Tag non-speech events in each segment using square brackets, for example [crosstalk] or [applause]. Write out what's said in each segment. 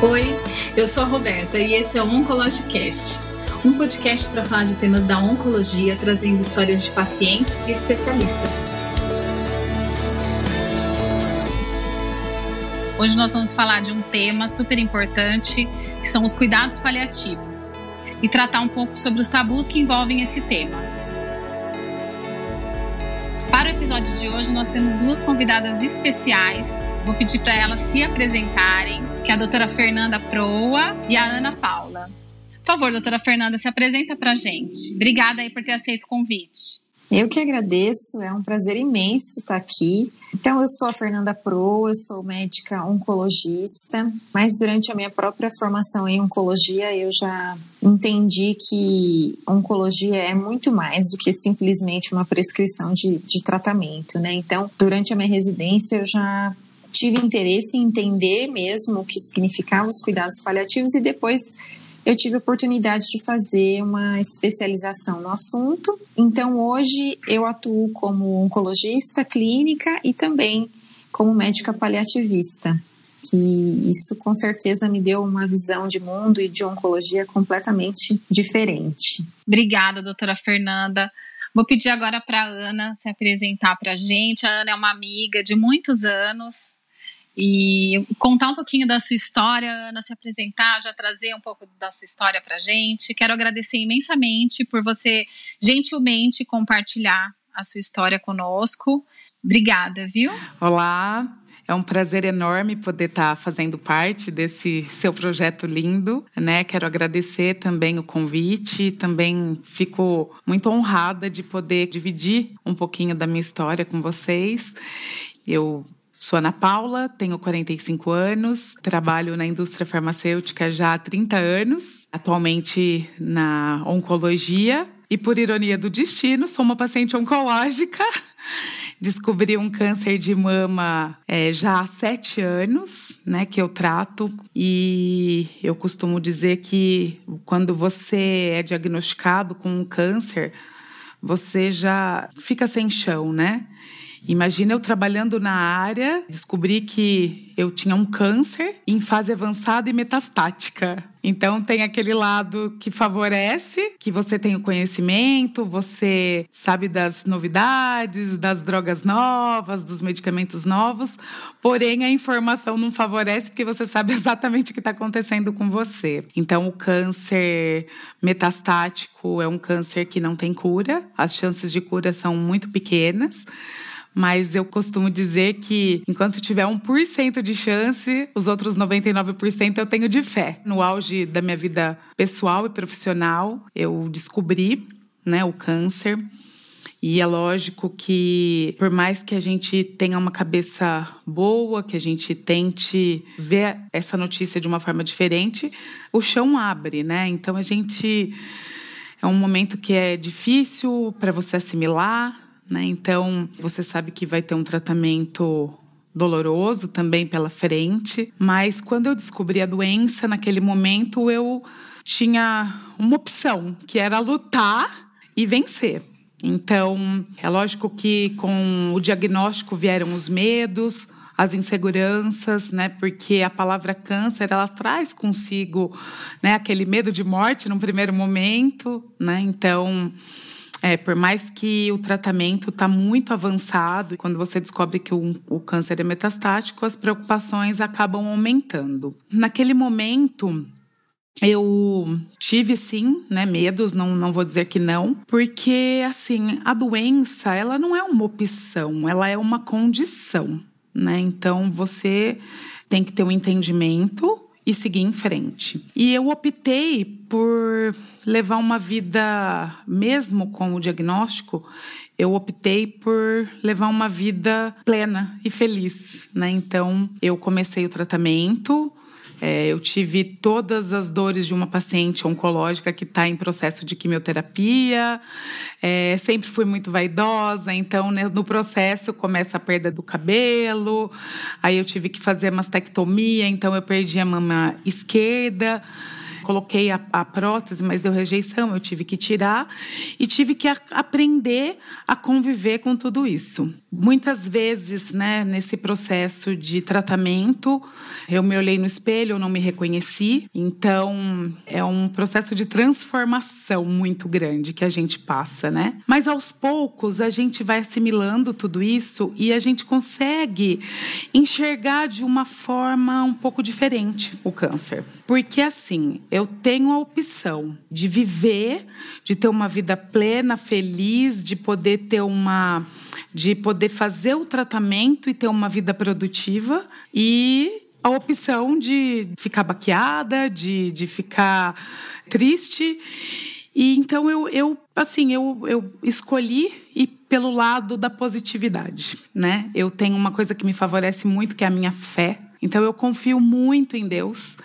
Oi, eu sou a Roberta e esse é o Oncologicast, um podcast para falar de temas da oncologia, trazendo histórias de pacientes e especialistas. Hoje nós vamos falar de um tema super importante, que são os cuidados paliativos, e tratar um pouco sobre os tabus que envolvem esse tema. Hoje, nós temos duas convidadas especiais. Vou pedir para elas se apresentarem, que é a doutora Fernanda Proa e a Ana Paula. Por favor, doutora Fernanda, se apresenta para a gente. Obrigada aí por ter aceito o convite. Eu que agradeço, é um prazer imenso estar aqui. Então, eu sou a Fernanda Pro, eu sou médica oncologista, mas durante a minha própria formação em oncologia, eu já entendi que oncologia é muito mais do que simplesmente uma prescrição de, de tratamento, né? Então, durante a minha residência, eu já tive interesse em entender mesmo o que significavam os cuidados paliativos e depois eu tive a oportunidade de fazer uma especialização no assunto. Então, hoje eu atuo como oncologista clínica e também como médica paliativista. E isso com certeza me deu uma visão de mundo e de oncologia completamente diferente. Obrigada, doutora Fernanda. Vou pedir agora para a Ana se apresentar para a gente. A Ana é uma amiga de muitos anos, e contar um pouquinho da sua história, Ana, se apresentar, já trazer um pouco da sua história para gente. Quero agradecer imensamente por você gentilmente compartilhar a sua história conosco. Obrigada, viu? Olá, é um prazer enorme poder estar fazendo parte desse seu projeto lindo, né? Quero agradecer também o convite, também fico muito honrada de poder dividir um pouquinho da minha história com vocês. Eu Sou Ana Paula, tenho 45 anos, trabalho na indústria farmacêutica já há 30 anos, atualmente na oncologia e, por ironia do destino, sou uma paciente oncológica. [laughs] Descobri um câncer de mama é, já há sete anos, né, que eu trato. E eu costumo dizer que quando você é diagnosticado com um câncer, você já fica sem chão, né? Imagina eu trabalhando na área, descobri que eu tinha um câncer em fase avançada e metastática. Então tem aquele lado que favorece, que você tem o conhecimento, você sabe das novidades, das drogas novas, dos medicamentos novos, porém a informação não favorece porque você sabe [laughs] exatamente o que está acontecendo com você. Então o câncer metastático é um câncer que não tem cura, as chances de cura são muito pequenas mas eu costumo dizer que enquanto tiver 1% de chance, os outros 99% eu tenho de fé. No auge da minha vida pessoal e profissional, eu descobri né, o câncer. E é lógico que, por mais que a gente tenha uma cabeça boa, que a gente tente ver essa notícia de uma forma diferente, o chão abre, né? Então a gente. É um momento que é difícil para você assimilar, né? Então, você sabe que vai ter um tratamento doloroso também pela frente, mas quando eu descobri a doença, naquele momento eu tinha uma opção, que era lutar e vencer. Então, é lógico que com o diagnóstico vieram os medos, as inseguranças, né? Porque a palavra câncer ela traz consigo, né, aquele medo de morte num primeiro momento, né? Então, é, por mais que o tratamento está muito avançado, quando você descobre que o, o, câncer é metastático, as preocupações acabam aumentando. Naquele momento, eu tive sim, né, medos, não, não vou dizer que não, porque assim, a doença, ela não é uma opção, ela é uma condição, né? Então você tem que ter um entendimento e seguir em frente. E eu optei por levar uma vida, mesmo com o diagnóstico, eu optei por levar uma vida plena e feliz, né? Então, eu comecei o tratamento, é, eu tive todas as dores de uma paciente oncológica que está em processo de quimioterapia. É, sempre fui muito vaidosa, então né, no processo começa a perda do cabelo. Aí eu tive que fazer mastectomia, então eu perdi a mama esquerda Coloquei a, a prótese, mas deu rejeição, eu tive que tirar e tive que a, aprender a conviver com tudo isso. Muitas vezes, né, nesse processo de tratamento, eu me olhei no espelho, eu não me reconheci. Então, é um processo de transformação muito grande que a gente passa, né? Mas aos poucos a gente vai assimilando tudo isso e a gente consegue enxergar de uma forma um pouco diferente o câncer. Porque assim, tenho a opção de viver, de ter uma vida plena, feliz, de poder ter uma de poder fazer o tratamento e ter uma vida produtiva e a opção de ficar baqueada, de, de ficar triste. E então eu, eu assim, eu, eu escolhi ir pelo lado da positividade, né? Eu tenho uma coisa que me favorece muito, que é a minha fé. Então eu confio muito em Deus.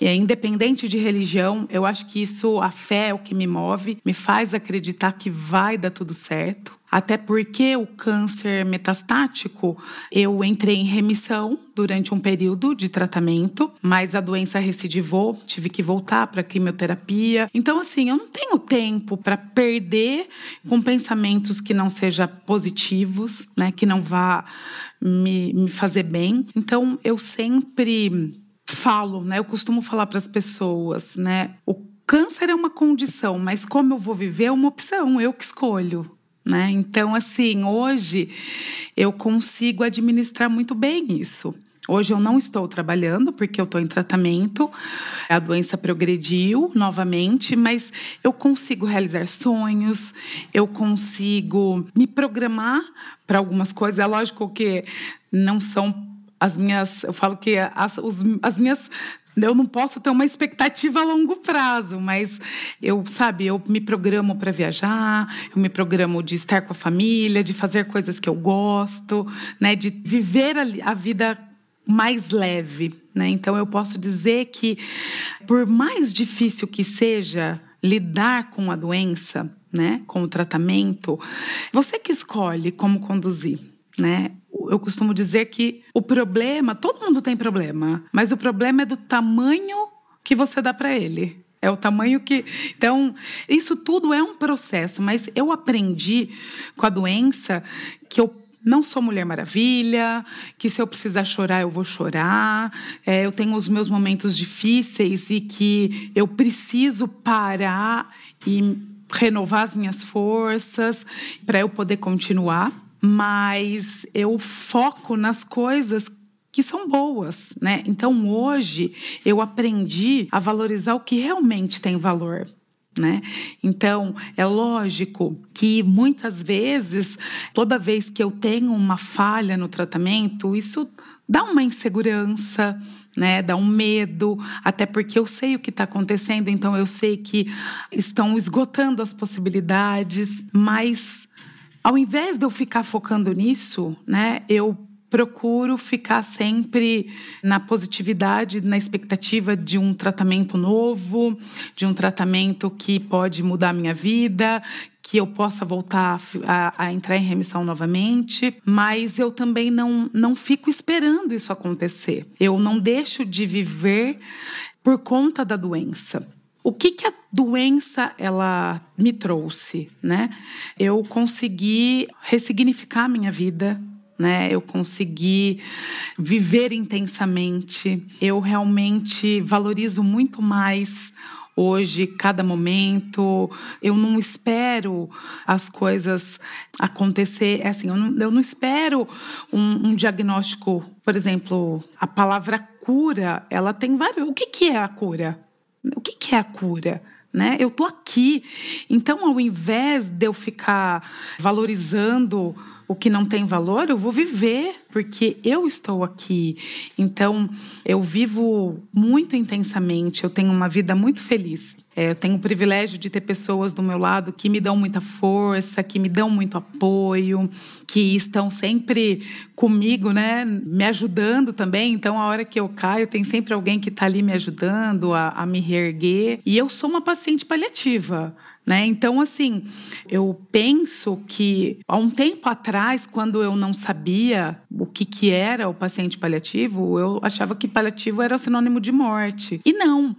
E é independente de religião, eu acho que isso, a fé é o que me move, me faz acreditar que vai dar tudo certo. Até porque o câncer metastático, eu entrei em remissão durante um período de tratamento, mas a doença recidivou, tive que voltar para quimioterapia. Então, assim, eu não tenho tempo para perder com pensamentos que não sejam positivos, né, que não vá me, me fazer bem. Então, eu sempre falo, né, eu costumo falar para as pessoas, né, o câncer é uma condição, mas como eu vou viver é uma opção, eu que escolho. Né? Então, assim, hoje eu consigo administrar muito bem isso. Hoje eu não estou trabalhando porque eu estou em tratamento, a doença progrediu novamente, mas eu consigo realizar sonhos, eu consigo me programar para algumas coisas. É lógico que não são as minhas, eu falo que as, os, as minhas eu não posso ter uma expectativa a longo prazo, mas eu, sabe, eu me programo para viajar, eu me programo de estar com a família, de fazer coisas que eu gosto, né, de viver a, vida mais leve, né? Então eu posso dizer que por mais difícil que seja lidar com a doença, né, com o tratamento, você que escolhe como conduzir, né? eu costumo dizer que o problema, todo mundo tem problema, mas o problema é do tamanho que você dá para ele. É o tamanho que. Então, isso tudo é um processo, mas eu aprendi com a doença que eu não sou Mulher Maravilha, que se eu precisar chorar, eu vou chorar. É, eu tenho os meus momentos difíceis e que eu preciso parar e renovar as minhas forças para eu poder continuar mas eu foco nas coisas que são boas, né? Então hoje eu aprendi a valorizar o que realmente tem valor. Né? Então, é lógico que muitas vezes, toda vez que eu tenho uma falha no tratamento, isso dá uma insegurança, né? Dá um medo, até porque eu sei o que está acontecendo, então eu sei que estão esgotando as possibilidades, mas ao invés de eu ficar focando nisso, né, eu procuro ficar sempre na positividade, na expectativa de um tratamento novo, de um tratamento que pode mudar a minha vida, que eu possa voltar a, a, entrar em remissão novamente, mas eu também não, não fico esperando isso acontecer. Eu não deixo de viver por conta da doença. O que, que a doença ela me trouxe, né? Eu consegui ressignificar a minha vida, né? Eu consegui viver intensamente. Eu realmente valorizo muito mais hoje, cada momento. Eu não espero as coisas acontecer. É assim, eu não, eu não espero um, um, diagnóstico, por exemplo, a palavra cura, ela tem vários. O que, que é a cura? O que, que é a cura? Né? Eu tô aqui. Então, ao invés de eu ficar valorizando o que não tem valor, eu vou viver, porque eu estou aqui. Então, eu vivo muito intensamente, eu tenho uma vida muito feliz. É, eu tenho o privilégio de ter pessoas do meu lado que me dão muita força, que me dão muito apoio, que estão sempre comigo, né? Me ajudando também. Então, a hora que eu caio, tem sempre alguém que está ali me ajudando a, a me reerguer. E eu sou uma paciente paliativa. Né? Então, assim, eu penso que há um tempo atrás, quando eu não sabia o que, que era o paciente paliativo, eu achava que paliativo era sinônimo de morte. E não.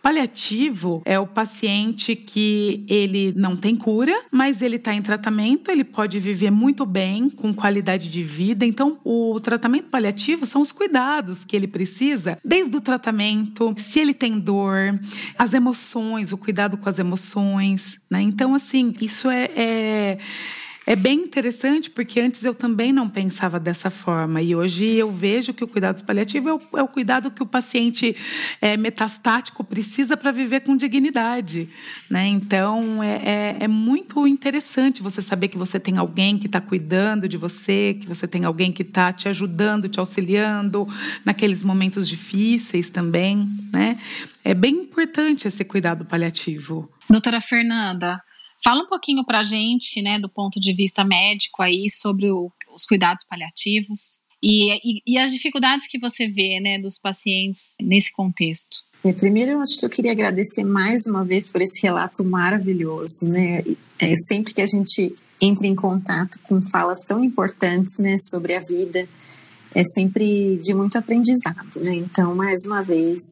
Paliativo é o paciente que ele não tem cura, mas ele está em tratamento, ele pode viver muito bem, com qualidade de vida. Então, o tratamento paliativo são os cuidados que ele precisa, desde o tratamento, se ele tem dor, as emoções, o cuidado com as emoções. Né? Então, assim, isso é, é é bem interessante porque antes eu também não pensava dessa forma e hoje eu vejo que o cuidado paliativo é o, é o cuidado que o paciente é, metastático precisa para viver com dignidade, né? Então é, é, é, muito interessante você saber que você tem alguém que está cuidando de você, que você tem alguém que está te ajudando, te auxiliando naqueles momentos difíceis também, né? É bem importante esse cuidado paliativo. Doutora Fernanda, Fala um pouquinho para a gente, né, do ponto de vista médico aí, sobre o, os cuidados paliativos e, e, e, as dificuldades que você vê, né, dos pacientes nesse contexto. É, primeiro, eu acho que eu queria agradecer mais uma vez por esse relato maravilhoso, né? É, sempre que a gente entra em contato com falas tão importantes, né, sobre a vida, é sempre de muito aprendizado, né? Então, mais uma vez,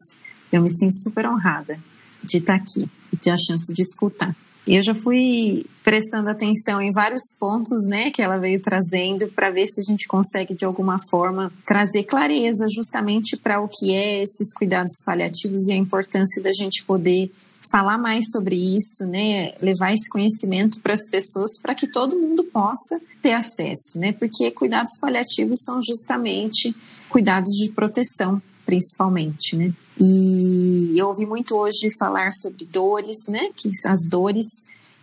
eu me sinto super honrada de estar aqui e ter a chance de escutar. E eu já fui prestando atenção em vários pontos, né, que ela veio trazendo para ver se a gente consegue de alguma forma trazer clareza justamente para o que é esses cuidados paliativos e a importância da gente poder falar mais sobre isso, né, levar esse conhecimento para as pessoas para que todo mundo possa ter acesso, né? Porque cuidados paliativos são justamente cuidados de proteção, principalmente, né? E eu ouvi muito hoje falar sobre dores, né? Que as dores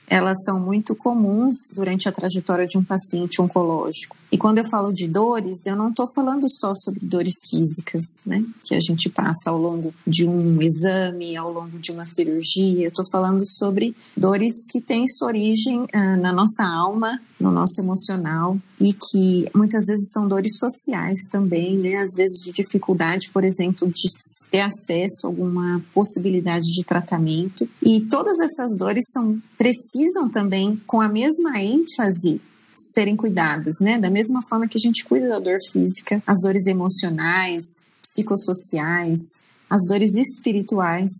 elas são muito comuns durante a trajetória de um paciente oncológico. E quando eu falo de dores, eu não estou falando só sobre dores físicas, né, que a gente passa ao longo de um exame, ao longo de uma cirurgia. Eu estou falando sobre dores que têm sua origem ah, na nossa alma, no nosso emocional e que muitas vezes são dores sociais também, né? Às vezes de dificuldade, por exemplo, de ter acesso a alguma possibilidade de tratamento. E todas essas dores são precisam também com a mesma ênfase serem cuidadas, né? Da mesma forma que a gente cuida da dor física, as dores emocionais, psicossociais, as dores espirituais,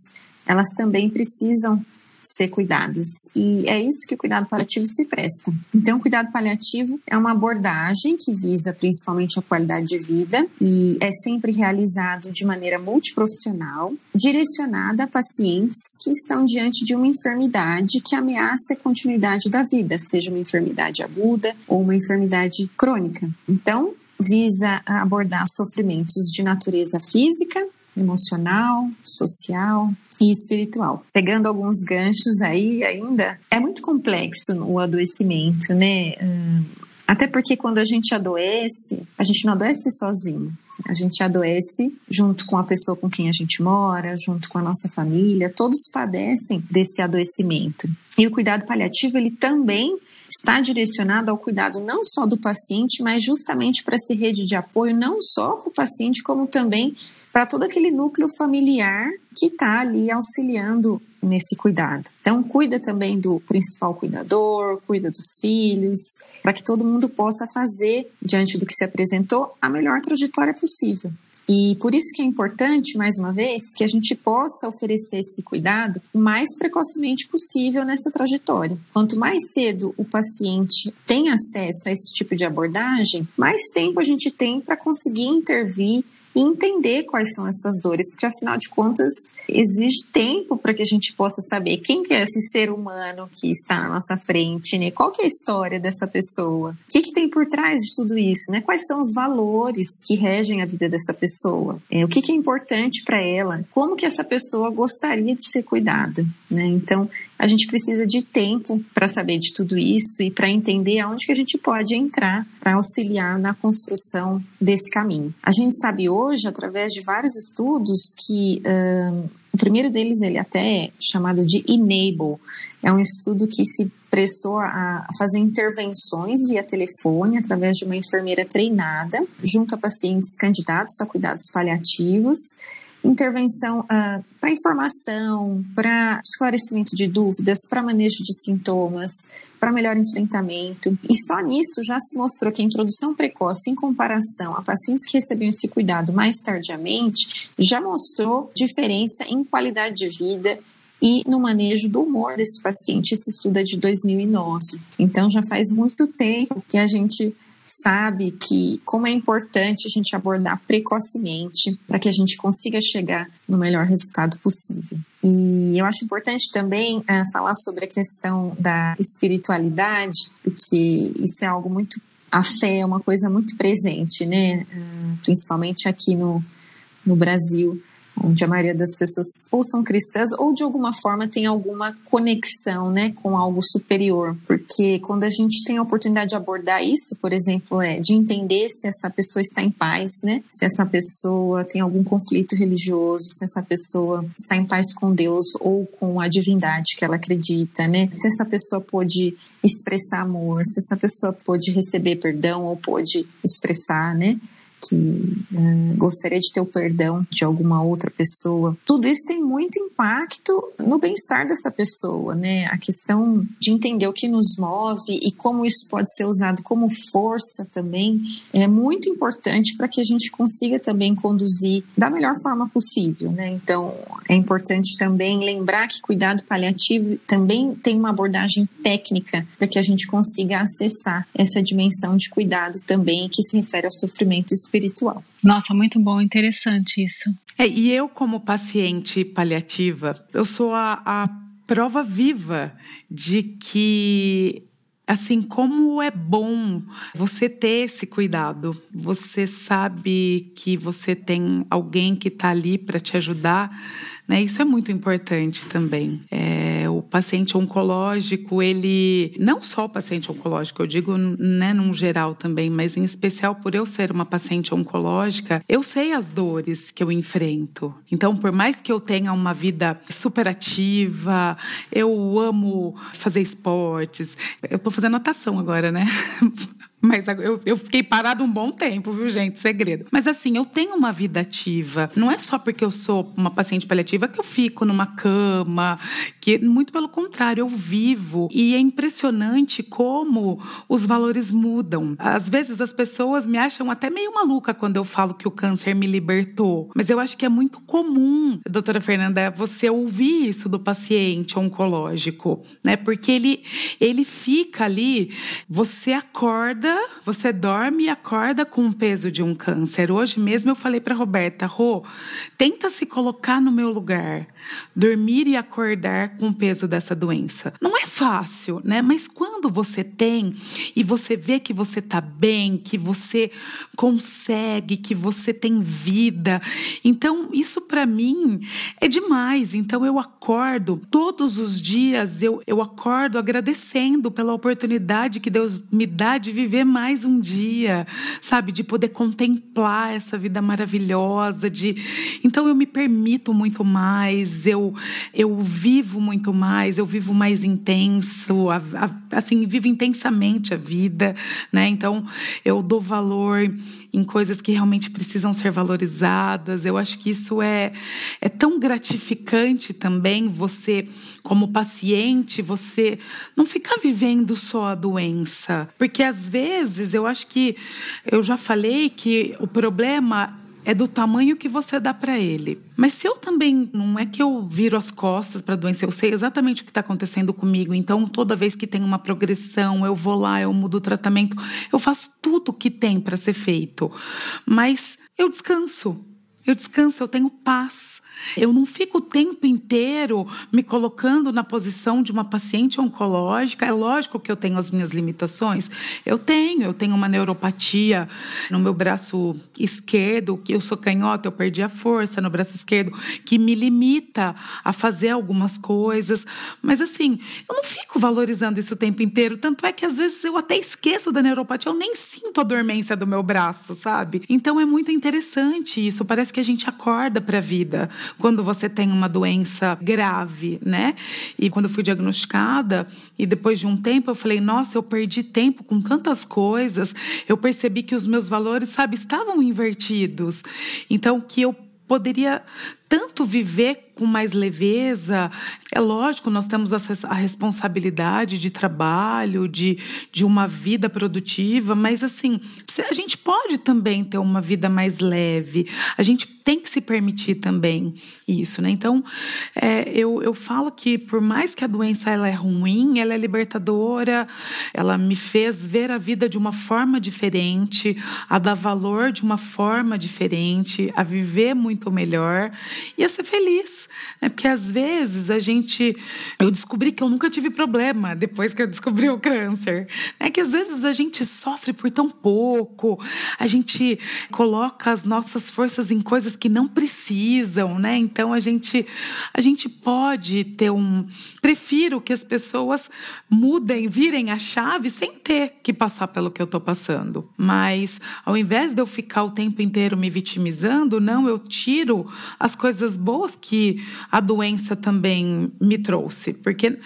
elas também precisam ser cuidadas. E é isso que o cuidado paliativo se presta. Então, o cuidado paliativo é uma abordagem que visa principalmente a qualidade de vida e é sempre realizado de maneira multiprofissional, direcionada a pacientes que estão diante de uma enfermidade que ameaça a continuidade da vida, seja uma enfermidade aguda ou uma enfermidade crônica. Então, visa abordar sofrimentos de natureza física, emocional, social, e espiritual. Pegando alguns ganchos aí ainda, é muito complexo o adoecimento, né? Hum, até porque quando a gente adoece, a gente não adoece sozinho. A gente adoece junto com a pessoa com quem a gente mora, junto com a nossa família, todos padecem desse adoecimento. E o cuidado paliativo, ele também está direcionado ao cuidado não só do paciente, mas justamente para ser rede de apoio não só para o paciente, como também para todo aquele núcleo familiar que está ali auxiliando nesse cuidado. Então, cuida também do principal cuidador, cuida dos filhos, para que todo mundo possa fazer, diante do que se apresentou, a melhor trajetória possível. E por isso que é importante, mais uma vez, que a gente possa oferecer esse cuidado o mais precocemente possível nessa trajetória. Quanto mais cedo o paciente tem acesso a esse tipo de abordagem, mais tempo a gente tem para conseguir intervir e entender quais são essas dores, porque afinal de contas exige tempo para que a gente possa saber quem que é esse ser humano que está na nossa frente, né? Qual que é a história dessa pessoa? O que, que tem por trás de tudo isso, né? Quais são os valores que regem a vida dessa pessoa? É, o que, que é importante para ela? Como que essa pessoa gostaria de ser cuidada, né? Então, a gente precisa de tempo para saber de tudo isso e para entender aonde que a gente pode entrar para auxiliar na construção desse caminho. A gente sabe hoje, através de vários estudos, que uh, o primeiro deles ele até é chamado de Enable, é um estudo que se prestou a fazer intervenções via telefone através de uma enfermeira treinada junto a pacientes candidatos a cuidados paliativos intervenção uh, para informação, para esclarecimento de dúvidas, para manejo de sintomas, para melhor enfrentamento. E só nisso já se mostrou que a introdução precoce, em comparação a pacientes que recebiam esse cuidado mais tardiamente, já mostrou diferença em qualidade de vida e no manejo do humor desse paciente. Esse estudo é de 2009. Então já faz muito tempo que a gente sabe que como é importante a gente abordar precocemente para que a gente consiga chegar no melhor resultado possível. E eu acho importante também uh, falar sobre a questão da espiritualidade, porque isso é algo muito a fé é uma coisa muito presente, né? Uh, principalmente aqui no, no Brasil onde a maioria das pessoas ou são cristãs ou de alguma forma tem alguma conexão, né, com algo superior, porque quando a gente tem a oportunidade de abordar isso, por exemplo, é de entender se essa pessoa está em paz, né, se essa pessoa tem algum conflito religioso, se essa pessoa está em paz com Deus ou com a divindade que ela acredita, né, se essa pessoa pode expressar amor, se essa pessoa pode receber perdão ou pode expressar, né, que uh, gostaria de ter o perdão de alguma outra pessoa. Tudo isso tem muito impacto no bem-estar dessa pessoa, né? A questão de entender o que nos move e como isso pode ser usado como força também é muito importante para que a gente consiga também conduzir da melhor forma possível, né? Então, é importante também lembrar que cuidado paliativo também tem uma abordagem técnica para que a gente consiga acessar essa dimensão de cuidado também que se refere ao sofrimento espiritual espiritual. Nossa, muito bom, interessante isso. É, e eu, como paciente paliativa, eu sou a, a prova viva de que assim como é bom você ter esse cuidado. Você sabe que você tem alguém que está ali para te ajudar né? Isso é muito importante também. É, o paciente oncológico, ele. Não só o paciente oncológico, eu digo né, num geral também, mas em especial por eu ser uma paciente oncológica, eu sei as dores que eu enfrento. Então, por mais que eu tenha uma vida super ativa, eu amo fazer esportes. Eu tô fazendo natação agora, né? [laughs] Mas eu, eu fiquei parado um bom tempo, viu, gente? Segredo. Mas assim, eu tenho uma vida ativa. Não é só porque eu sou uma paciente paliativa que eu fico numa cama, que muito pelo contrário, eu vivo. E é impressionante como os valores mudam. Às vezes as pessoas me acham até meio maluca quando eu falo que o câncer me libertou. Mas eu acho que é muito comum, doutora Fernanda, você ouvir isso do paciente oncológico, né? Porque ele, ele fica ali, você acorda você dorme e acorda com o peso de um câncer. Hoje mesmo eu falei para Roberta, Rô, tenta se colocar no meu lugar dormir e acordar com o peso dessa doença. Não é fácil, né? Mas quando você tem e você vê que você tá bem, que você consegue, que você tem vida, então isso para mim é demais. Então eu acordo todos os dias, eu, eu acordo agradecendo pela oportunidade que Deus me dá de viver mais um dia, sabe? De poder contemplar essa vida maravilhosa, de então eu me permito muito mais, eu, eu vivo muito mais, eu vivo mais intenso, a, a, assim, vivo intensamente a vida, né? Então, eu dou valor em coisas que realmente precisam ser valorizadas. Eu acho que isso é, é tão gratificante também, você, como paciente, você não ficar vivendo só a doença. Porque às vezes eu acho que eu já falei que o problema é do tamanho que você dá para ele. Mas se eu também não é que eu viro as costas para a doença, eu sei exatamente o que está acontecendo comigo. Então, toda vez que tem uma progressão, eu vou lá, eu mudo o tratamento, eu faço tudo o que tem para ser feito. Mas eu descanso. Eu descanso, eu tenho paz. Eu não fico o tempo inteiro me colocando na posição de uma paciente oncológica. É lógico que eu tenho as minhas limitações. Eu tenho, eu tenho uma neuropatia no meu braço esquerdo, que eu sou canhota, eu perdi a força no braço esquerdo, que me limita a fazer algumas coisas. Mas assim, eu não fico valorizando isso o tempo inteiro. Tanto é que às vezes eu até esqueço da neuropatia, eu nem sinto a dormência do meu braço, sabe? Então é muito interessante isso. Parece que a gente acorda para a vida quando você tem uma doença grave, né? E quando eu fui diagnosticada, e depois de um tempo eu falei, nossa, eu perdi tempo com tantas coisas, eu percebi que os meus valores, sabe, estavam invertidos. Então, que eu poderia tanto viver com mais leveza. É lógico, nós temos a responsabilidade de trabalho, de, de uma vida produtiva, mas assim, a gente pode também ter uma vida mais leve. A gente tem que se permitir também isso, né? Então, é, eu, eu falo que por mais que a doença ela é ruim, ela é libertadora, ela me fez ver a vida de uma forma diferente, a dar valor de uma forma diferente, a viver muito melhor e a ser feliz, né? Porque às vezes a gente, eu descobri que eu nunca tive problema depois que eu descobri o câncer, né? Que às vezes a gente sofre por tão pouco, a gente coloca as nossas forças em coisas que não precisam, né? Então a gente a gente pode ter um prefiro que as pessoas mudem, virem a chave sem ter que passar pelo que eu estou passando. Mas ao invés de eu ficar o tempo inteiro me vitimizando, não, eu tiro as coisas boas que a doença também me trouxe, porque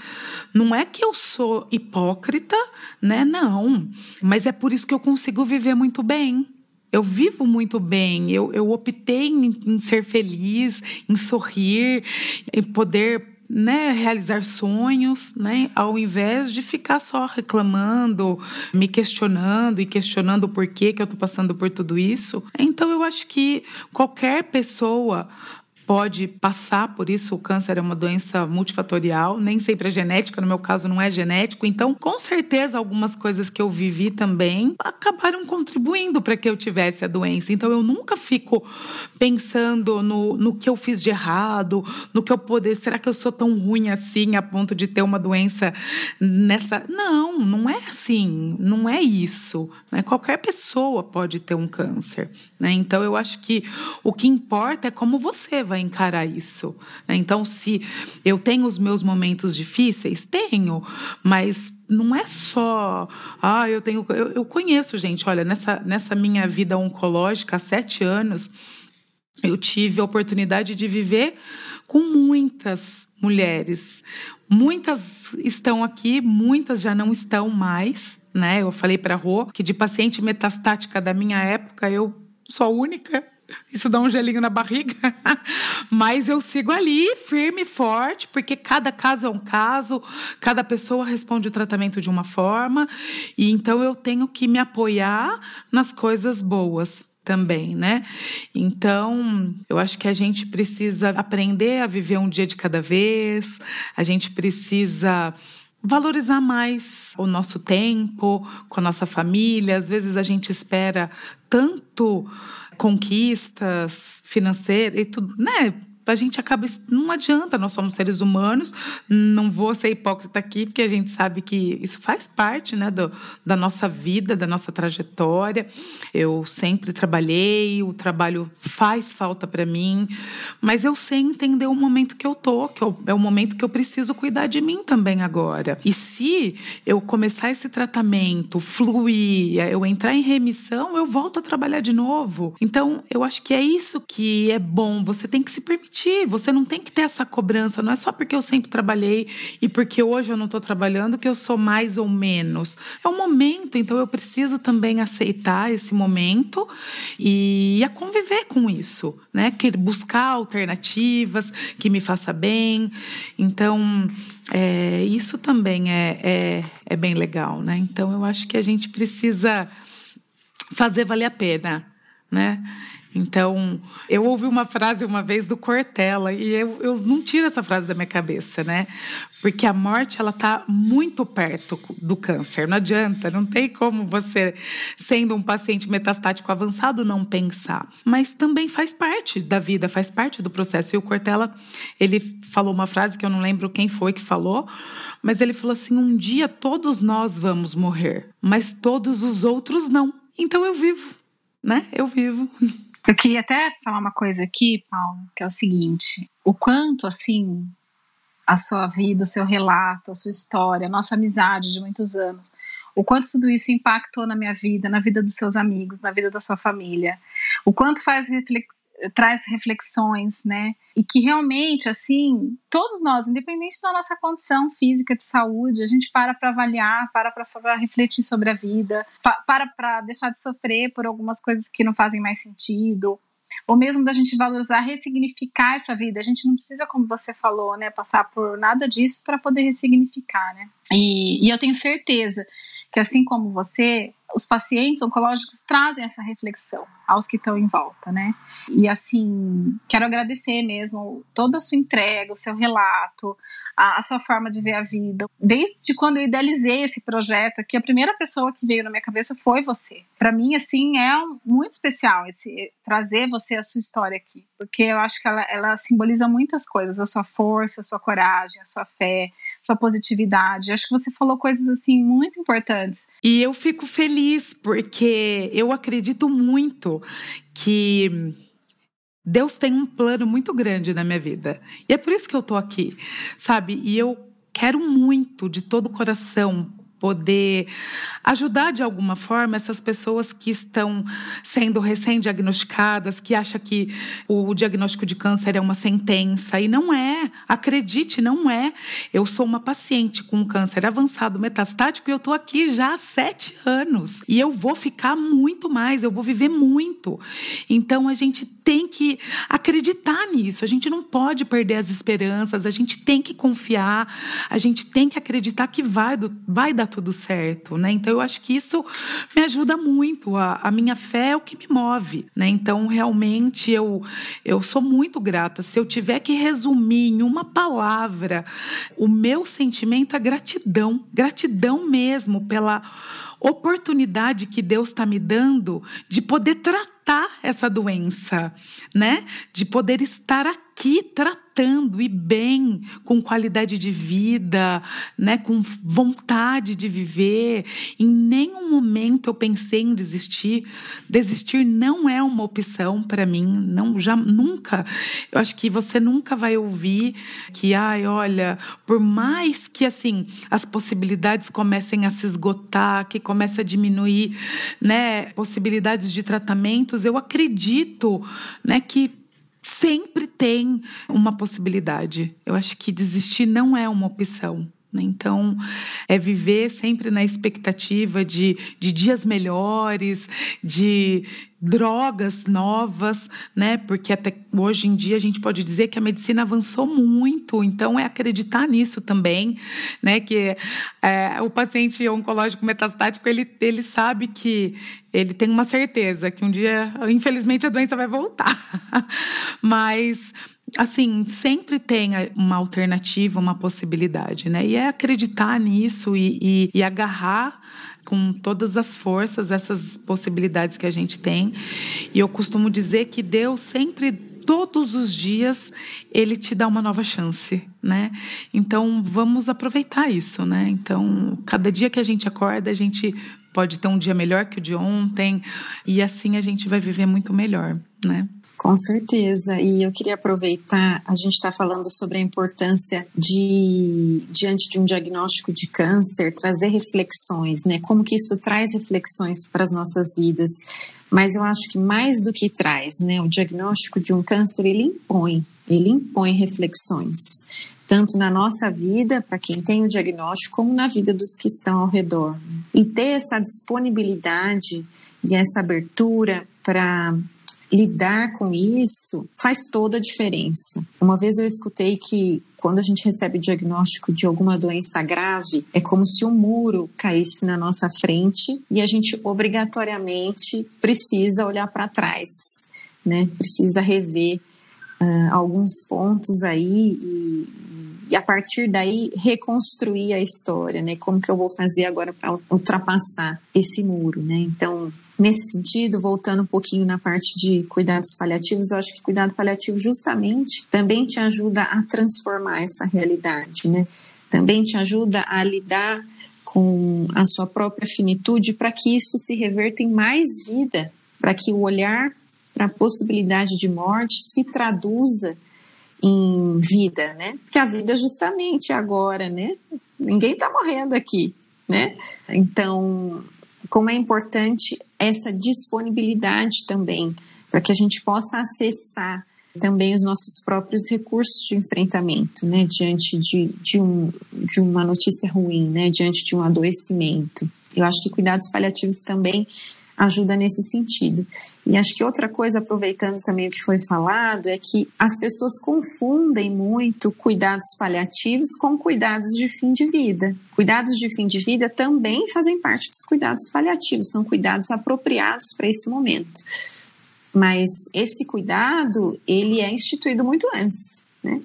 não é que eu sou hipócrita, né? Não, mas é por isso que eu consigo viver muito bem. Eu vivo muito bem, eu, eu optei em, em ser feliz, em sorrir, em poder né, realizar sonhos, né, ao invés de ficar só reclamando, me questionando e questionando o porquê que eu estou passando por tudo isso. Então eu acho que qualquer pessoa pode passar por isso. O câncer é uma doença multifatorial, nem sempre é genética, no meu caso não é genético. Então, com certeza, algumas coisas que eu vivi também acabaram contribuindo para que eu tivesse a doença. Então, eu nunca fico pensando no, no que eu fiz de errado, no que eu poder. Será que eu sou tão ruim assim a ponto de ter uma doença nessa. Não, não é assim. Não é isso. Né? Qualquer pessoa pode ter um câncer. Né? Então, eu acho que o que importa é como você vai encarar isso. Né? Então, se eu tenho os meus momentos difíceis, tenho, mas não é só. Ah, eu tenho. Eu, eu conheço, gente, olha, nessa, nessa minha vida oncológica, há sete anos, eu tive a oportunidade de viver com muitas mulheres. Muitas estão aqui, muitas já não estão mais. Né? Eu falei para Rô que de paciente metastática da minha época, eu sou a única isso dá um gelinho na barriga. [laughs] Mas eu sigo ali, firme e forte, porque cada caso é um caso, cada pessoa responde o tratamento de uma forma, e então eu tenho que me apoiar nas coisas boas também, né? Então, eu acho que a gente precisa aprender a viver um dia de cada vez, a gente precisa valorizar mais o nosso tempo com a nossa família. Às vezes a gente espera tanto conquistas financeiras e tudo, né? A gente acaba. Não adianta, nós somos seres humanos, não vou ser hipócrita aqui, porque a gente sabe que isso faz parte né, do, da nossa vida, da nossa trajetória. Eu sempre trabalhei, o trabalho faz falta para mim, mas eu sei entender o momento que eu tô, que eu, é o momento que eu preciso cuidar de mim também agora. E se eu começar esse tratamento, fluir, eu entrar em remissão, eu volto a trabalhar de novo. Então, eu acho que é isso que é bom. Você tem que se permitir você não tem que ter essa cobrança. Não é só porque eu sempre trabalhei e porque hoje eu não estou trabalhando que eu sou mais ou menos. É um momento, então eu preciso também aceitar esse momento e a conviver com isso, né? Que buscar alternativas que me faça bem. Então, é, isso também é, é, é bem legal, né? Então, eu acho que a gente precisa fazer valer a pena, né? Então, eu ouvi uma frase uma vez do Cortella e eu, eu não tiro essa frase da minha cabeça, né? Porque a morte, ela tá muito perto do câncer. Não adianta, não tem como você, sendo um paciente metastático avançado, não pensar. Mas também faz parte da vida, faz parte do processo. E o Cortella, ele falou uma frase que eu não lembro quem foi que falou, mas ele falou assim: um dia todos nós vamos morrer, mas todos os outros não. Então eu vivo, né? Eu vivo. [laughs] Eu queria até falar uma coisa aqui, Paulo, que é o seguinte: o quanto, assim, a sua vida, o seu relato, a sua história, a nossa amizade de muitos anos, o quanto tudo isso impactou na minha vida, na vida dos seus amigos, na vida da sua família, o quanto faz traz reflexões, né? E que realmente, assim, todos nós, independente da nossa condição física de saúde, a gente para para avaliar, para para refletir sobre a vida, para para deixar de sofrer por algumas coisas que não fazem mais sentido. ou mesmo da gente valorizar, ressignificar essa vida. A gente não precisa, como você falou, né, passar por nada disso para poder ressignificar, né? E, e eu tenho certeza que, assim como você, os pacientes oncológicos trazem essa reflexão aos que estão em volta, né? E assim, quero agradecer mesmo toda a sua entrega, o seu relato, a, a, sua forma de ver a vida. Desde quando eu idealizei esse projeto aqui, a primeira pessoa que veio na minha cabeça foi você. Para mim, assim, é muito especial esse trazer você a sua história aqui, porque eu acho que ela, ela simboliza muitas coisas, a sua força, a sua coragem, a sua fé, a sua positividade. Eu acho que você falou coisas assim muito importantes. E eu fico feliz porque eu acredito muito que Deus tem um plano muito grande na minha vida. E é por isso que eu tô aqui, sabe? E eu quero muito, de todo o coração, poder ajudar de alguma forma essas pessoas que estão sendo recém-diagnosticadas, que acham que o diagnóstico de câncer é uma sentença. E não é. Acredite, não é. Eu sou uma paciente com câncer avançado metastático e eu estou aqui já há sete anos. E eu vou ficar muito mais, eu vou viver muito. Então a gente tem que acreditar nisso. A gente não pode perder as esperanças, a gente tem que confiar, a gente tem que acreditar que vai, vai dar tudo certo, né? Então eu acho que isso me ajuda muito. A, a minha fé é o que me move, né? Então realmente eu eu sou muito grata. Se eu tiver que resumir em uma palavra, o meu sentimento é gratidão, gratidão mesmo pela oportunidade que Deus está me dando de poder tratar essa doença, né? De poder estar aqui tratando e bem, com qualidade de vida, né, com vontade de viver. Em nenhum momento eu pensei em desistir. Desistir não é uma opção para mim, não já nunca. Eu acho que você nunca vai ouvir que, ai, olha, por mais que assim as possibilidades comecem a se esgotar, que comece a diminuir, né, possibilidades de tratamentos, eu acredito, né, que sempre tem uma possibilidade. Eu acho que desistir não é uma opção. Né? Então, é viver sempre na expectativa de, de dias melhores, de drogas novas, né? Porque até hoje em dia a gente pode dizer que a medicina avançou muito, então é acreditar nisso também, né? Que é, o paciente oncológico metastático ele, ele sabe que ele tem uma certeza que um dia, infelizmente, a doença vai voltar, [laughs] mas assim, sempre tem uma alternativa, uma possibilidade, né? E é acreditar nisso e, e, e, agarrar com todas as forças essas possibilidades que a gente tem. E eu costumo dizer que Deus sempre todos os dias ele te dá uma nova chance, né? Então vamos aproveitar isso, né? Então, cada dia que a gente acorda, a gente pode ter um dia melhor que o de ontem e assim a gente vai viver muito melhor, né? Com certeza. E eu queria aproveitar, a gente está falando sobre a importância de, diante de um diagnóstico de câncer, trazer reflexões, né? Como que isso traz reflexões para as nossas vidas. Mas eu acho que mais do que traz, né? O diagnóstico de um câncer, ele impõe, ele impõe reflexões. Tanto na nossa vida, para quem tem o diagnóstico, como na vida dos que estão ao redor. E ter essa disponibilidade e essa abertura para lidar com isso faz toda a diferença. Uma vez eu escutei que quando a gente recebe o diagnóstico de alguma doença grave, é como se um muro caísse na nossa frente e a gente obrigatoriamente precisa olhar para trás, né? Precisa rever uh, alguns pontos aí e, e a partir daí reconstruir a história, né? Como que eu vou fazer agora para ultrapassar esse muro, né? Então Nesse sentido, voltando um pouquinho na parte de cuidados paliativos, eu acho que cuidado paliativo justamente também te ajuda a transformar essa realidade, né? Também te ajuda a lidar com a sua própria finitude para que isso se reverta em mais vida, para que o olhar para a possibilidade de morte se traduza em vida, né? Porque a vida justamente agora, né? Ninguém está morrendo aqui, né? Então, como é importante essa disponibilidade também, para que a gente possa acessar também os nossos próprios recursos de enfrentamento, né, diante de, de, um, de uma notícia ruim, né, diante de um adoecimento. Eu acho que cuidados paliativos também ajuda nesse sentido. E acho que outra coisa, aproveitando também o que foi falado, é que as pessoas confundem muito cuidados paliativos com cuidados de fim de vida. Cuidados de fim de vida também fazem parte dos cuidados paliativos, são cuidados apropriados para esse momento. Mas esse cuidado, ele é instituído muito antes, né?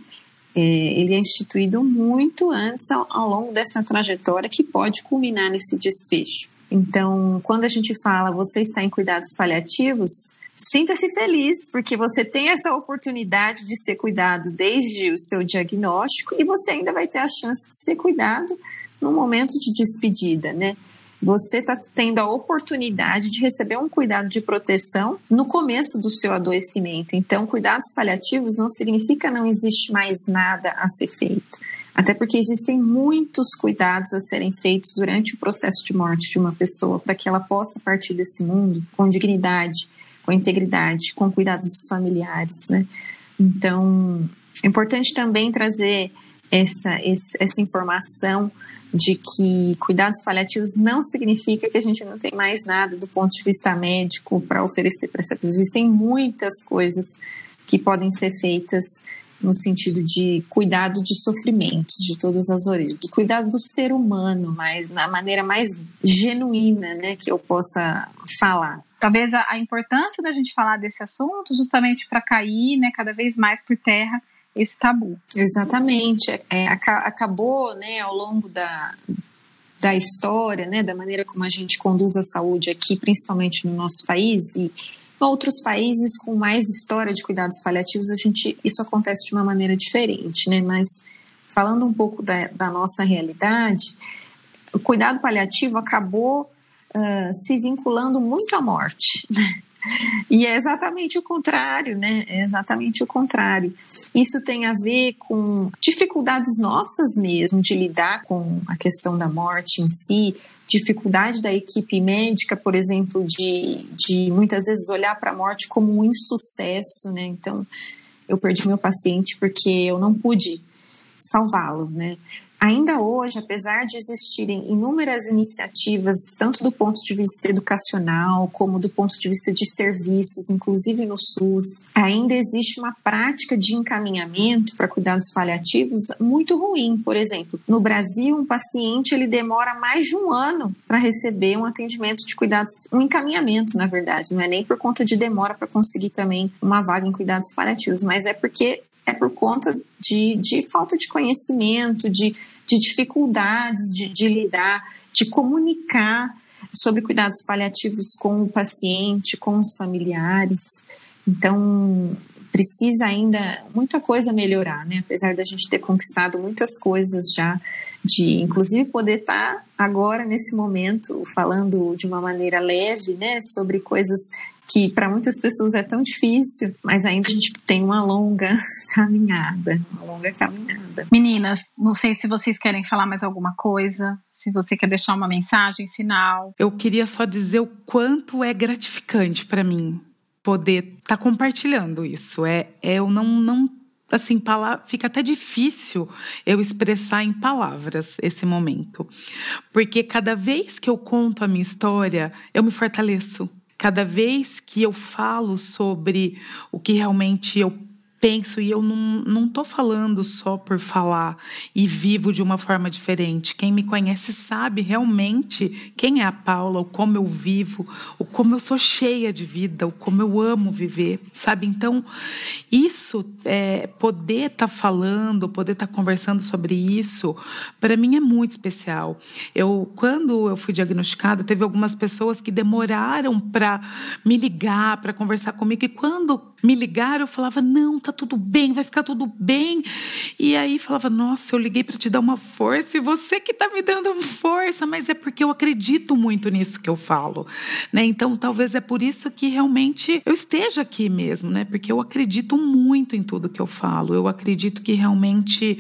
É, ele é instituído muito antes ao, ao longo dessa trajetória que pode culminar nesse desfecho. Então, quando a gente fala você está em cuidados paliativos, sinta-se feliz, porque você tem essa oportunidade de ser cuidado desde o seu diagnóstico e você ainda vai ter a chance de ser cuidado no momento de despedida, né? Você está tendo a oportunidade de receber um cuidado de proteção no começo do seu adoecimento. Então, cuidados paliativos não significa não existe mais nada a ser feito. Até porque existem muitos cuidados a serem feitos durante o processo de morte de uma pessoa para que ela possa partir desse mundo com dignidade, com integridade, com cuidados dos familiares, né? Então, é importante também trazer essa, essa informação de que cuidados paliativos não significa que a gente não tem mais nada do ponto de vista médico para oferecer para essa pessoa. Existem muitas coisas que podem ser feitas no sentido de cuidado de sofrimentos de todas as origens, de cuidado do ser humano, mas na maneira mais genuína, né, que eu possa falar. Talvez a, a importância da gente falar desse assunto justamente para cair, né, cada vez mais por terra esse tabu. Exatamente. É, acabou, né, ao longo da, da história, né, da maneira como a gente conduz a saúde aqui, principalmente no nosso país e outros países com mais história de cuidados paliativos, a gente isso acontece de uma maneira diferente, né? Mas falando um pouco da, da nossa realidade, o cuidado paliativo acabou uh, se vinculando muito à morte. Né? E é exatamente o contrário, né? É exatamente o contrário. Isso tem a ver com dificuldades nossas mesmo de lidar com a questão da morte em si, dificuldade da equipe médica, por exemplo, de, de muitas vezes olhar para a morte como um insucesso, né? Então, eu perdi meu paciente porque eu não pude salvá-lo, né? Ainda hoje, apesar de existirem inúmeras iniciativas, tanto do ponto de vista educacional, como do ponto de vista de serviços, inclusive no SUS, ainda existe uma prática de encaminhamento para cuidados paliativos muito ruim. Por exemplo, no Brasil, um paciente ele demora mais de um ano para receber um atendimento de cuidados, um encaminhamento, na verdade, não é nem por conta de demora para conseguir também uma vaga em cuidados paliativos, mas é porque é por conta de, de falta de conhecimento, de, de dificuldades de, de lidar, de comunicar sobre cuidados paliativos com o paciente, com os familiares. Então, precisa ainda muita coisa melhorar, né? Apesar da gente ter conquistado muitas coisas já, de inclusive poder estar tá agora nesse momento falando de uma maneira leve, né, sobre coisas que para muitas pessoas é tão difícil, mas ainda a gente tem uma longa [laughs] caminhada, uma longa caminhada. Meninas, não sei se vocês querem falar mais alguma coisa, se você quer deixar uma mensagem final. Eu queria só dizer o quanto é gratificante para mim poder estar tá compartilhando isso. É, é eu não não assim, fica até difícil eu expressar em palavras esse momento. Porque cada vez que eu conto a minha história, eu me fortaleço cada vez que eu falo sobre o que realmente eu penso e eu não estou falando só por falar e vivo de uma forma diferente. Quem me conhece sabe realmente quem é a Paula, o como eu vivo, o como eu sou cheia de vida, o como eu amo viver, sabe? Então, isso, é, poder estar tá falando, poder estar tá conversando sobre isso, para mim é muito especial. Eu, quando eu fui diagnosticada, teve algumas pessoas que demoraram para me ligar, para conversar comigo, e quando me ligaram, eu falava: não, tá tudo bem, vai ficar tudo bem. E aí falava: nossa, eu liguei para te dar uma força e você que tá me dando força, mas é porque eu acredito muito nisso que eu falo, né? Então talvez é por isso que realmente eu esteja aqui mesmo, né? Porque eu acredito muito em tudo que eu falo. Eu acredito que realmente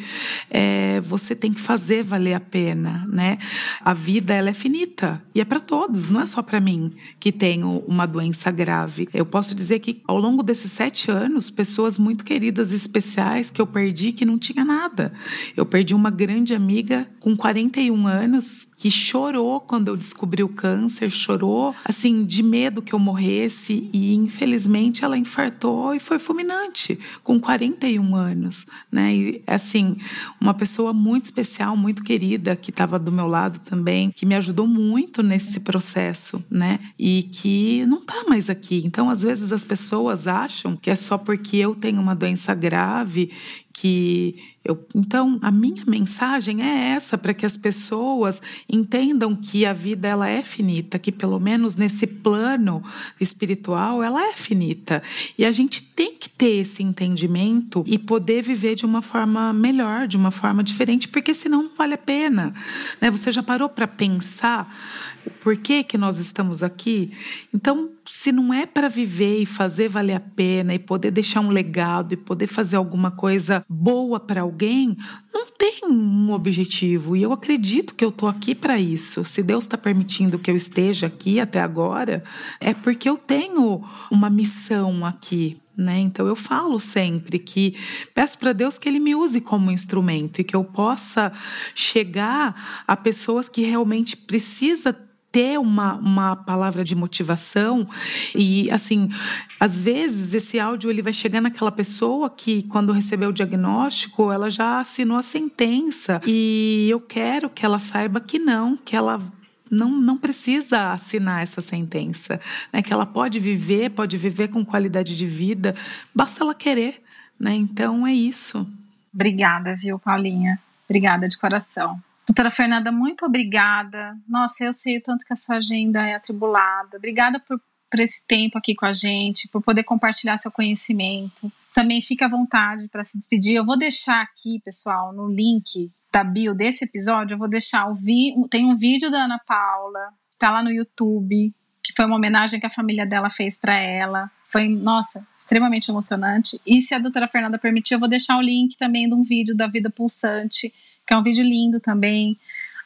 é, você tem que fazer valer a pena, né? A vida ela é finita e é para todos, não é só para mim que tenho uma doença grave. Eu posso dizer que ao longo desses sete anos, pessoas muito queridas especiais que eu perdi, que não tinha nada. Eu perdi uma grande amiga com 41 anos que chorou quando eu descobri o câncer, chorou assim de medo que eu morresse e infelizmente ela infartou e foi fulminante com 41 anos, né? E assim, uma pessoa muito especial, muito querida que estava do meu lado também, que me ajudou muito nesse processo, né? E que não está mais aqui. Então, às vezes as pessoas acham que é só porque eu tenho uma doença grave que eu, então a minha mensagem é essa para que as pessoas entendam que a vida ela é finita, que pelo menos nesse plano espiritual ela é finita e a gente tem que ter esse entendimento e poder viver de uma forma melhor, de uma forma diferente, porque senão não vale a pena, né? Você já parou para pensar por que que nós estamos aqui? Então se não é para viver e fazer valer a pena e poder deixar um legado e poder fazer alguma coisa boa para alguém, não tem um objetivo. E eu acredito que eu tô aqui para isso. Se Deus está permitindo que eu esteja aqui até agora, é porque eu tenho uma missão aqui. Né? Então eu falo sempre que peço para Deus que Ele me use como instrumento e que eu possa chegar a pessoas que realmente precisa ter uma, uma palavra de motivação e assim às vezes esse áudio ele vai chegar naquela pessoa que quando recebeu o diagnóstico ela já assinou a sentença e eu quero que ela saiba que não que ela não, não precisa assinar essa sentença, né? Que ela pode viver, pode viver com qualidade de vida, basta ela querer, né? Então é isso. Obrigada, viu, Paulinha? Obrigada de coração. Doutora Fernanda, muito obrigada. Nossa, eu sei o tanto que a sua agenda é atribulada. Obrigada por, por esse tempo aqui com a gente, por poder compartilhar seu conhecimento. Também fique à vontade para se despedir. Eu vou deixar aqui, pessoal, no link da bio desse episódio, eu vou deixar o vi tem um vídeo da Ana Paula, está lá no YouTube, que foi uma homenagem que a família dela fez para ela. Foi, nossa, extremamente emocionante. E se a doutora Fernanda permitir, eu vou deixar o link também de um vídeo da Vida Pulsante que é um vídeo lindo também.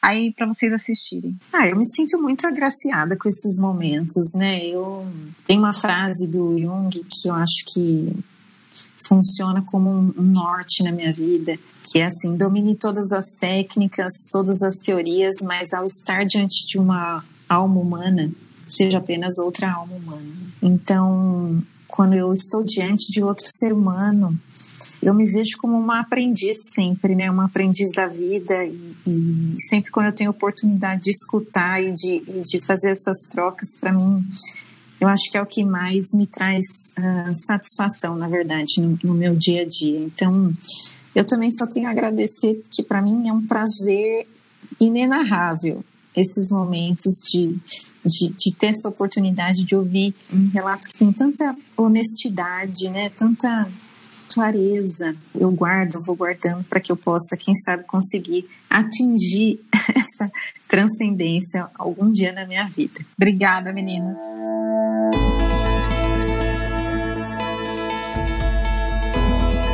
Aí para vocês assistirem. Ah, eu me sinto muito agraciada com esses momentos, né? Eu tem uma frase do Jung que eu acho que funciona como um norte na minha vida, que é assim: domine todas as técnicas, todas as teorias, mas ao estar diante de uma alma humana, seja apenas outra alma humana. Então, quando eu estou diante de outro ser humano, eu me vejo como uma aprendiz sempre, né? Uma aprendiz da vida e, e sempre quando eu tenho oportunidade de escutar e de, de fazer essas trocas, para mim, eu acho que é o que mais me traz uh, satisfação, na verdade, no, no, meu dia a dia. Então, eu também só tenho a agradecer, porque para mim é um prazer inenarrável esses momentos de, de, de, ter essa oportunidade de ouvir um relato que tem tanta honestidade, né? Tanta clareza. Eu guardo, vou guardando para que eu possa, quem sabe, conseguir atingir [laughs] essa transcendência algum dia na minha vida. Obrigada, meninas.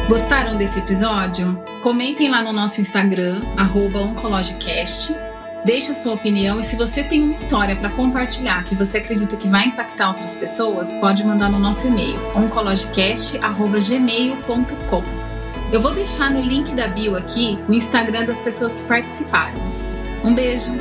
Gostaram desse episódio? Comentem lá no nosso Instagram, oncologicast Deixe a sua opinião e se você tem uma história para compartilhar que você acredita que vai impactar outras pessoas, pode mandar no nosso e-mail oncologicast@gmail.com. Eu vou deixar no link da bio aqui o Instagram das pessoas que participaram. Um beijo.